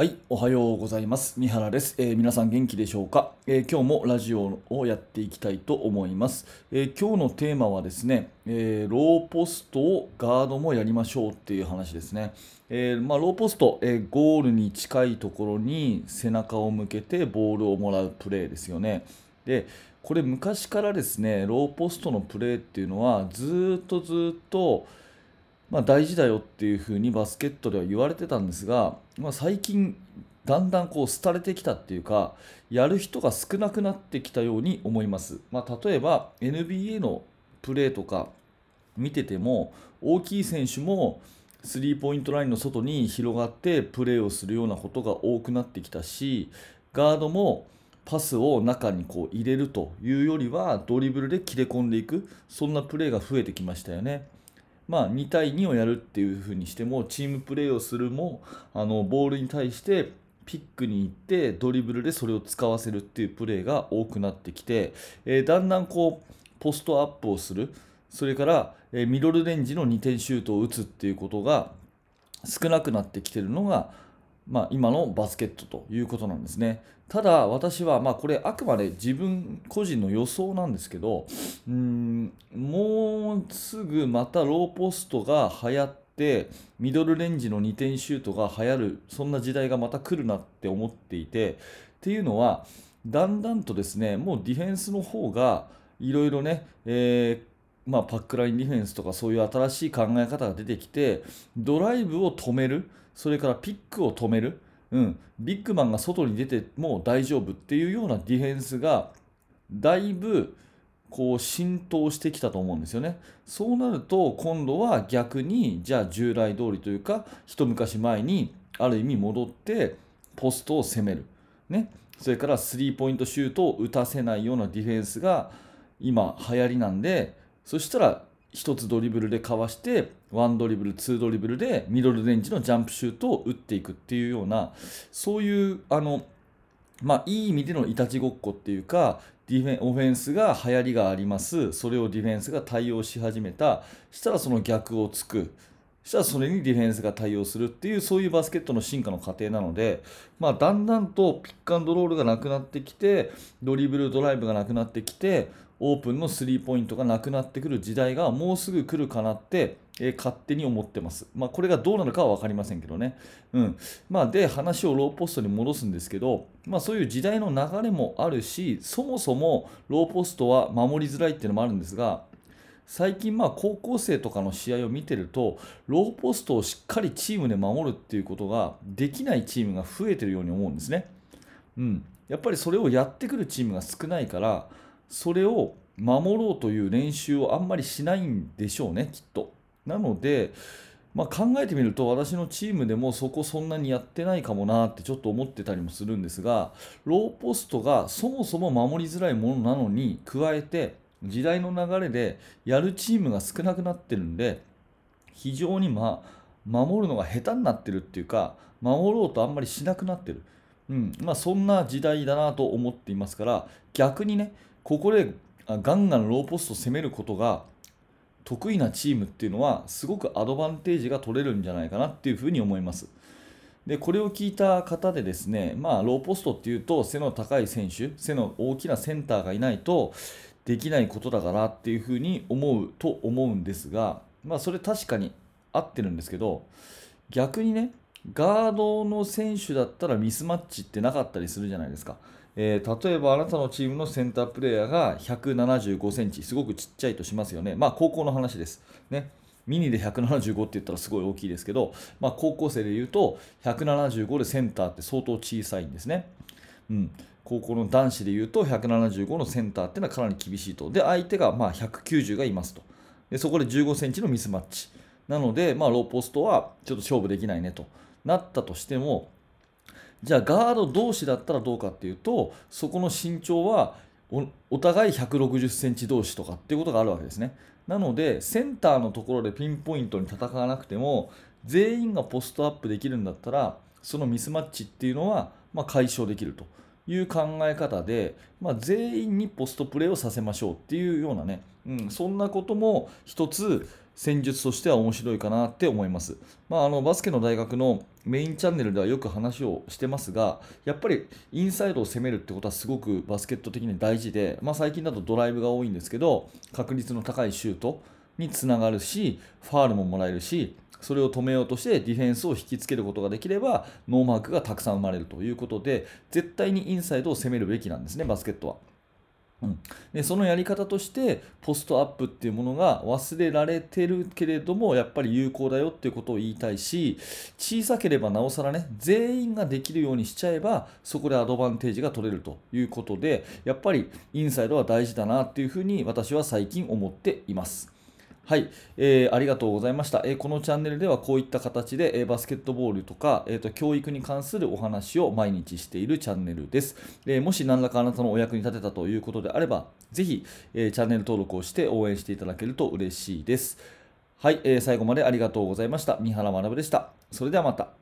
はい、おはようございます。三原です、えー皆さん元気でしょうか、えー今日もラジオをやっていきたいと思います。えー今日のテーマはですね、えローポストをガードもやりましょうっていう話ですね。えまあ、ローポスト、えゴールに近いところに背中を向けてボールをもらうプレーですよね。で、これ昔からですね、ローポストのプレーっていうのはずっとずっとまあ、大事だよっていうふうにバスケットでは言われてたんですが、まあ、最近だんだんこう廃れてきたっていうかやる人が少なくなってきたように思います、まあ、例えば NBA のプレーとか見てても大きい選手もスリーポイントラインの外に広がってプレーをするようなことが多くなってきたしガードもパスを中にこう入れるというよりはドリブルで切れ込んでいくそんなプレーが増えてきましたよね。まあ、2対2をやるっていうふうにしてもチームプレーをするもあのボールに対してピックに行ってドリブルでそれを使わせるっていうプレーが多くなってきて、えーだんだんこうポストアップをする。それから、えーミドルレンジの2点シュートを打つっていうことが少なくなってきてるのが、まあ、今のバスケットということなんですね。ただ私は、まあ、これあくまで自分個人の予想なんですけどうんもうすぐまたローポストが流行ってミドルレンジの2点シュートが流行るそんな時代がまた来るなって思っていてっていうのはだんだんとですねもうディフェンスの方がいろいろね、えーまあ、パックラインディフェンスとかそういう新しい考え方が出てきてドライブを止める。それからピックを止める、うん、ビッグマンが外に出ても大丈夫っていうようなディフェンスがだいぶこう浸透してきたと思うんですよね。そうなると今度は逆にじゃあ従来通りというか一昔前にある意味戻ってポストを攻める、ね、それからスリーポイントシュートを打たせないようなディフェンスが今流行りなんでそしたら1つドリブルでかわして1ドリブル2ドリブルでミドルレンジのジャンプシュートを打っていくっていうようなそういうあのまあ、いい意味でのいたちごっこっていうかディフェンオフェンスが流行りがあります。それをディフェンスが対応し始めた。したらその逆をつく。したらそれにディフェンスが対応するっていうそういうバスケットの進化の過程なので、まあ、だんだんとピックアンドロールがなくなってきてドリブルドライブがなくなってきてオープンのスリーポイントがなくなってくる時代がもうすぐ来るかなって、えー勝手に思ってます。まあ、これがどうなるかは分かりませんけどね。うんまあ、で話をローポストに戻すんですけど、まあ、そういう時代の流れもあるしそもそもローポストは守りづらいっていうのもあるんですが最近まあ高校生とかの試合を見てるとローポストをしっかりチームで守るっていうことができないチームが増えてるように思うんですね。うん、やっぱりそれをやってくるチームが少ないからそれを守ろうという練習をあんまりしないんでしょうねきっと。なので、まあ、考えてみると私のチームでもそこそんなにやってないかもなってちょっと思ってたりもするんですがローポストがそもそも守りづらいものなのに加えて時代の流れでやるチームが少なくなってるんで非常に、まあ、守るのが下手になってるっていうか守ろうとあんまりしなくなってる、うんまあ、そんな時代だなと思っていますから逆にねここでガンガンローポスト攻めることが得意なチームっていうのはすごくアドバンテージが取れるんじゃないかなっていうふうに思います。でこれを聞いた方でですね、まあ、ローポストっていうと背の高い選手背の大きなセンターがいないとできないことだからっていうふうに思うと思うんですが、まあ、それ確かに合ってるんですけど逆にねガードの選手だったらミスマッチってなかったりするじゃないですか。えー例えばあなたのチームのセンタープレーヤーが175センチすごくちっちゃいとしますよね。まあ高校の話です。ね。ミニで175って言ったらすごい大きいですけど、まあ、高校生で言うと175でセンターって相当小さいんですね。うん、高校の男子で言うと175のセンターっていうのはかなり厳しいと。で、相手がまあ190がいますと。でそこで15センチのミスマッチ。なので、まあ、ローポストはちょっと勝負できないねとなったとしても、じゃあガード同士だったらどうかっていうと、そこの身長はおお互い160センチ同士とかっていうことがあるわけですね。なので、センターのところでピンポイントに戦わなくても、全員がポストアップできるんだったら、そのミスマッチっていうのは、まあ、解消できるという考え方で、まあ、全員にポストプレーをさせましょうっていうようなね、うん、そんなことも一つ戦術としては面白いかなって思います。まあ、あのバスケの大学のメインチャンネルではよく話をしてますが、やっぱりインサイドを攻めるってことはすごくバスケット的に大事で、まあ、最近だとドライブが多いんですけど、確率の高いシュートにつながるし、ファールももらえるし、それを止めようとしてディフェンスを引きつけることができればノーマークがたくさん生まれるということで絶対にインサイドを攻めるべきなんですねバスケットは。うん、でそのやり方としてポストアップっていうものが忘れられてるけれどもやっぱり有効だよっていうことを言いたいし小さければなおさらね全員ができるようにしちゃえばそこでアドバンテージが取れるということでやっぱりインサイドは大事だなっていうふうに私は最近思っています。はい、えー、ありがとうございました、えー、このチャンネルではこういった形で、えー、バスケットボールとか、えーと、教育に関するお話を毎日しているチャンネルです、えー、もし何らかあなたのお役に立てたということであればぜひ、えー、チャンネル登録をして応援していただけると嬉しいです。はい、えー、最後までありがとうございました。三原学でした。それではまた。